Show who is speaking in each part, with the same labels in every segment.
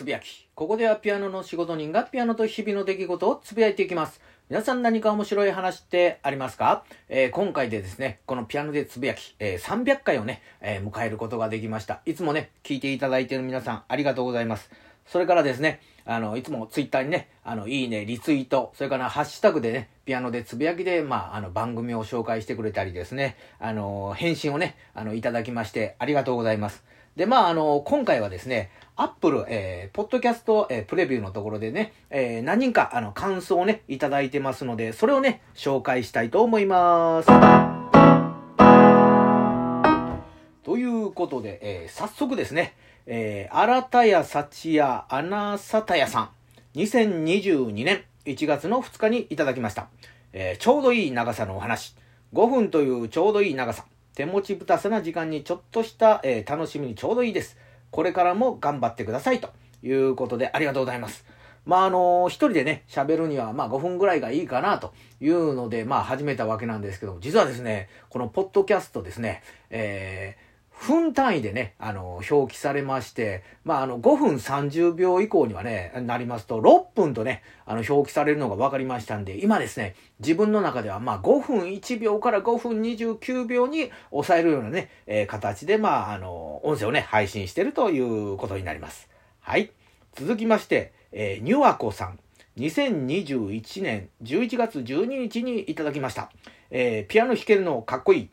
Speaker 1: つぶやき。ここではピアノの仕事人がピアノと日々の出来事をつぶやいていきます。皆さん何か面白い話ってありますか、えー、今回でですね、このピアノでつぶやき、えー、300回をね、えー、迎えることができました。いつもね、聞いていただいている皆さんありがとうございます。それからですね、あの、いつもツイッターにね、あの、いいね、リツイート、それからハッシュタグでね、ピアノでつぶやきで、まあ、あの、番組を紹介してくれたりですね、あの、返信をね、あの、いただきまして、ありがとうございます。で、まあ、あの、今回はですね、アップル、えー、ポッドキャスト、えー、プレビューのところでね、えー、何人か、あの、感想をね、いただいてますので、それをね、紹介したいと思います。ということで、えー、早速ですね、えー、新田屋幸屋アナサタヤさん、2022年1月の2日にいただきました。えー、ちょうどいい長さのお話。5分というちょうどいい長さ。手持ちぶたさな時間にちょっとした、えー、楽しみにちょうどいいです。これからも頑張ってくださいということでありがとうございます。まあ、あの、一人でね、喋るには、まあ、5分ぐらいがいいかなというので、まあ、始めたわけなんですけど、実はですね、このポッドキャストですね、えー、分単位でね、あの、表記されまして、まあ、あの、5分30秒以降にはね、なりますと、6分とね、あの、表記されるのが分かりましたんで、今ですね、自分の中では、まあ、5分1秒から5分29秒に抑えるようなね、えー、形で、まあ、あの、音声をね、配信してるということになります。はい。続きまして、えー、ニュアコさん。2021年11月12日にいただきました。えー、ピアノ弾けるのかっこいい。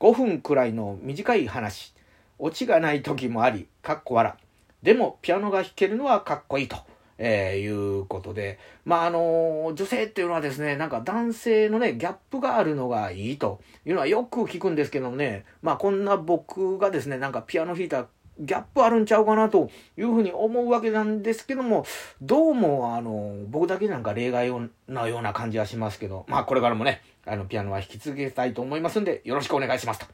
Speaker 1: 5分くらいの短い話。オチがない時もあり、かっこ笑。でも、ピアノが弾けるのはかっこいいと。えー、いうことで、まあ、あの女性っていうのはですね、なんか男性のね、ギャップがあるのがいいというのはよく聞くんですけどね、まあ、こんな僕がですね、なんかピアノ弾いたギャップあるんちゃうかなというふうに思うわけなんですけども、どうも、あの、僕だけなんか例外なような感じはしますけど、まあ、これからもね、あの、ピアノは弾き続けたいと思いますんで、よろしくお願いしますと、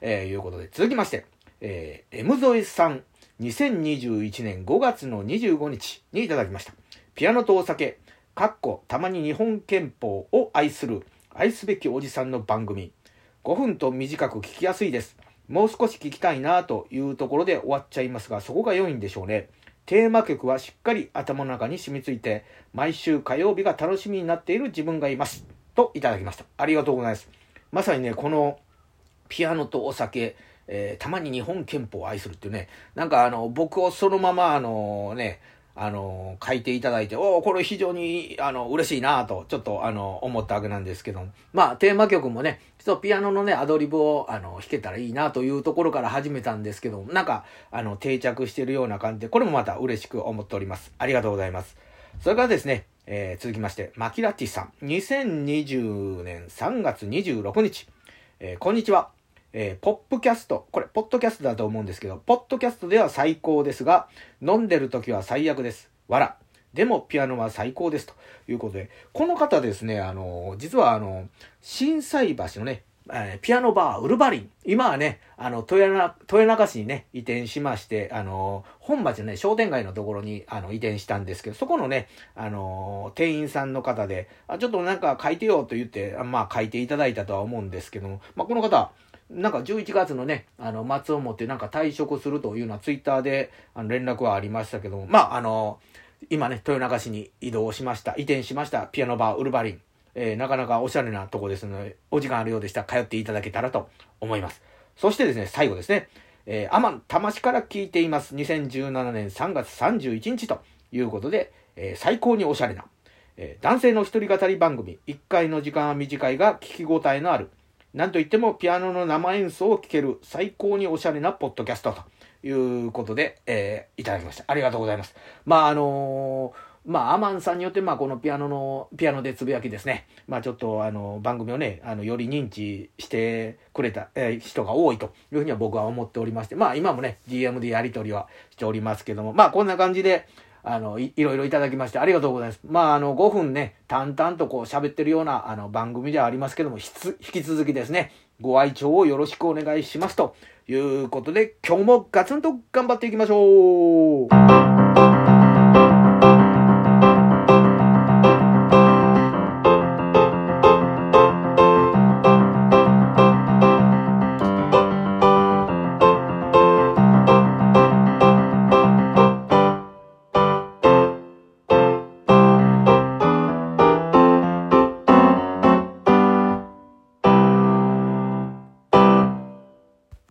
Speaker 1: えー、いうことで、続きまして、えー、M ゾイさん、2021年5月の25日にいただきました。ピアノとお酒、かっこたまに日本憲法を愛する、愛すべきおじさんの番組。5分と短く聞きやすいです。もう少し聞きたいなというところで終わっちゃいますが、そこが良いんでしょうね。テーマ曲はしっかり頭の中に染みついて、毎週火曜日が楽しみになっている自分がいます。といただきました。ありがとうございます。まさにね、このピアノとお酒、えー、たまに日本憲法を愛するっていうね、なんかあの、僕をそのままあのね、あの、書いていただいて、おおこれ非常に、あの、嬉しいなと、ちょっと、あの、思ったわけなんですけどまあ、テーマ曲もね、ちょっとピアノのね、アドリブを、あの、弾けたらいいなというところから始めたんですけどなんか、あの、定着してるような感じで、これもまた嬉しく思っております。ありがとうございます。それからですね、えー、続きまして、マキラティさん、2020年3月26日、えー、こんにちは。えー、ポップキャスト。これ、ポッドキャストだと思うんですけど、ポッドキャストでは最高ですが、飲んでる時は最悪です。わら。でも、ピアノは最高です。ということで、この方ですね、あの、実はあの、震災橋のね、えー、ピアノバー、ウルバリン。今はね、あの、豊中、市にね、移転しまして、あの、本町のね、商店街のところに、あの、移転したんですけど、そこのね、あの、店員さんの方で、あ、ちょっとなんか書いてよと言って、まあ書いていただいたとは思うんですけども、まあこの方、なんか11月のね、あの、末をもってなんか退職するというのはツイッターであの連絡はありましたけども、まあ、あの、今ね、豊中市に移動しました、移転しました、ピアノバーウルバリン。えー、なかなかおしゃれなとこですので、お時間あるようでしたら通っていただけたらと思います。そしてですね、最後ですね、えー、アマン魂から聞いています。2017年3月31日ということで、えー、最高におしゃれな、えー、男性の一人語り番組、1回の時間は短いが聞き応えのある、なんといってもピアノの生演奏を聴ける最高におしゃれなポッドキャストということで、えー、いただきました。ありがとうございます。まあ、あのーまあ、アマンさんによって、まあ、このピアノの、ピアノでつぶやきですね。まあ、ちょっと、あの、番組をね、あの、より認知してくれた、えー、人が多いというふうには僕は思っておりまして、まあ、今もね、DM でやり取りはしておりますけども、まあ、こんな感じで、あのい、いろいろいただきましてありがとうございます。まあ、あの、5分ね、淡々とこう喋ってるような、あの、番組ではありますけども、引き続きですね、ご愛聴をよろしくお願いしますということで、今日もガツンと頑張っていきましょう